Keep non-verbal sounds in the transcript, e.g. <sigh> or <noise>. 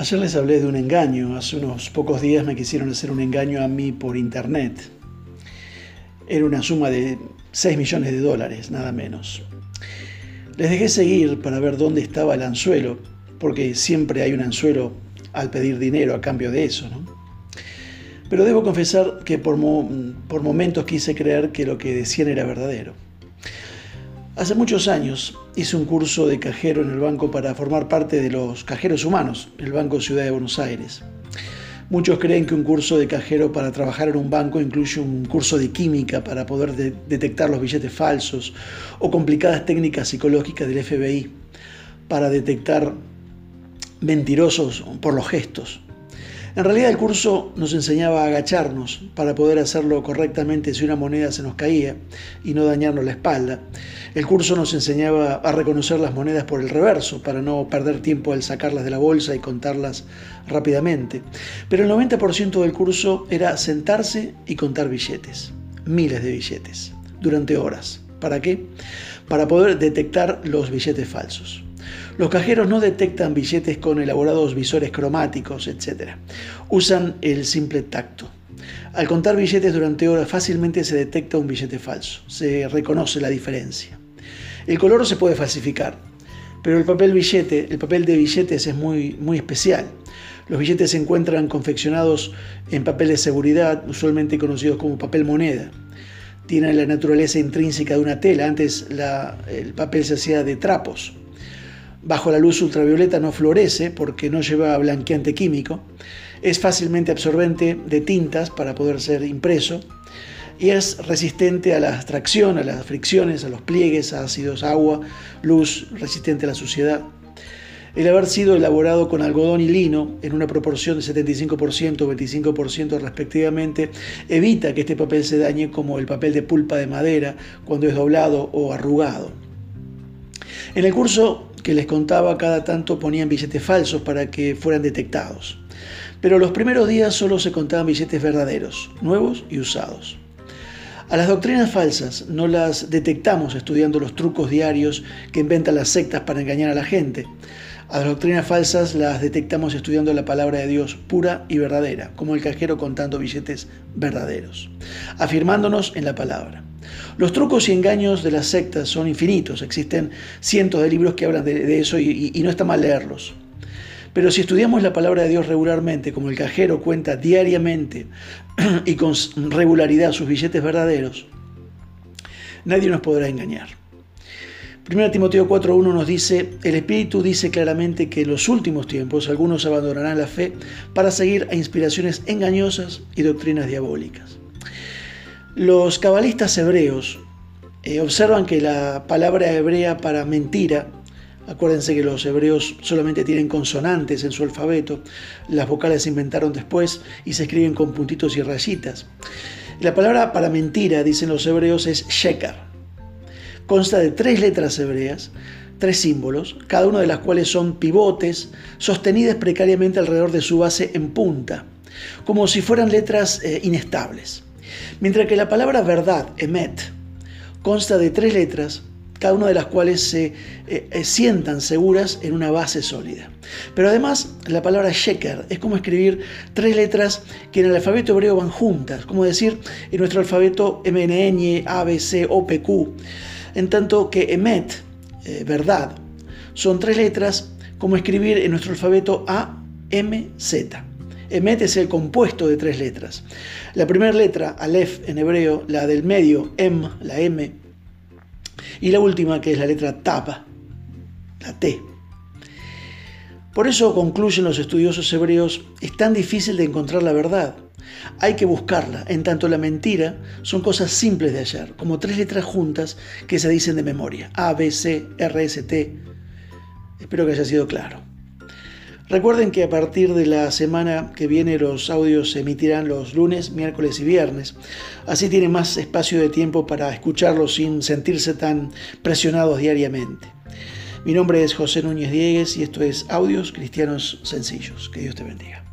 Ayer les hablé de un engaño. Hace unos pocos días me quisieron hacer un engaño a mí por internet. Era una suma de 6 millones de dólares, nada menos. Les dejé seguir para ver dónde estaba el anzuelo, porque siempre hay un anzuelo al pedir dinero a cambio de eso, ¿no? Pero debo confesar que por, por momentos quise creer que lo que decían era verdadero. Hace muchos años hice un curso de cajero en el banco para formar parte de los cajeros humanos, el Banco Ciudad de Buenos Aires. Muchos creen que un curso de cajero para trabajar en un banco incluye un curso de química para poder detectar los billetes falsos o complicadas técnicas psicológicas del FBI para detectar mentirosos por los gestos. En realidad el curso nos enseñaba a agacharnos para poder hacerlo correctamente si una moneda se nos caía y no dañarnos la espalda. El curso nos enseñaba a reconocer las monedas por el reverso para no perder tiempo al sacarlas de la bolsa y contarlas rápidamente. Pero el 90% del curso era sentarse y contar billetes, miles de billetes, durante horas. ¿Para qué? Para poder detectar los billetes falsos. Los cajeros no detectan billetes con elaborados visores cromáticos, etc. Usan el simple tacto. Al contar billetes durante horas fácilmente se detecta un billete falso, se reconoce la diferencia. El color se puede falsificar, pero el papel billete, el papel de billetes es muy, muy especial. Los billetes se encuentran confeccionados en papel de seguridad, usualmente conocidos como papel moneda. Tienen la naturaleza intrínseca de una tela, antes el papel se hacía de trapos bajo la luz ultravioleta no florece porque no lleva blanqueante químico, es fácilmente absorbente de tintas para poder ser impreso y es resistente a la abstracción, a las fricciones, a los pliegues, ácidos, agua, luz, resistente a la suciedad. El haber sido elaborado con algodón y lino en una proporción de 75% o 25% respectivamente evita que este papel se dañe como el papel de pulpa de madera cuando es doblado o arrugado. En el curso que les contaba cada tanto ponían billetes falsos para que fueran detectados. Pero los primeros días solo se contaban billetes verdaderos, nuevos y usados. A las doctrinas falsas no las detectamos estudiando los trucos diarios que inventan las sectas para engañar a la gente. A las doctrinas falsas las detectamos estudiando la palabra de Dios pura y verdadera, como el cajero contando billetes verdaderos, afirmándonos en la palabra. Los trucos y engaños de las sectas son infinitos, existen cientos de libros que hablan de, eso y, no está mal leerlos. Pero si estudiamos la palabra de Dios regularmente, como el cajero cuenta diariamente <clears throat> y con regularidad sus billetes verdaderos, nadie nos podrá engañar. 1 Timoteo 4.1 nos dice, el Espíritu dice claramente que en los últimos tiempos algunos abandonarán la fe para seguir a inspiraciones engañosas y doctrinas diabólicas. Los cabalistas hebreos eh, observan que la palabra hebrea para mentira, acuérdense que los hebreos solamente tienen consonantes en su alfabeto, las vocales se inventaron después y se escriben con puntitos y rayitas. La palabra para mentira, dicen los hebreos, es sheker. Consta de tres letras hebreas, tres símbolos, cada una de las cuales son pivotes sostenidas precariamente alrededor de su base en punta, como si fueran letras eh, inestables. Mientras que la palabra verdad, emet, consta de tres letras, cada una de las cuales se eh, eh, sientan seguras en una base sólida. Pero además, la palabra sheker es como escribir tres letras que en el alfabeto hebreo van juntas, como decir en nuestro alfabeto MNN, A, B, C, O, P, Q, en tanto que emet, eh, verdad, son tres letras como escribir en nuestro alfabeto A, M, Z. Emet es el compuesto de tres letras. La primera letra, Aleph en hebreo, la del medio, Em, la M, y la última que es la letra Tapa, la T. Por eso concluyen los estudiosos hebreos, es tan difícil de encontrar la verdad. Hay que buscarla, en tanto la mentira son cosas simples de hallar, como tres letras juntas que se dicen de memoria, A, B, C, R, S, T. Espero que haya sido claro. Recuerden que a partir de la semana que viene los audios se emitirán los lunes, miércoles y viernes. Así tienen más espacio de tiempo para escucharlos sin sentirse tan presionados diariamente. Mi nombre es José Núñez Diegues y esto es Audios Cristianos Sencillos. Que Dios te bendiga.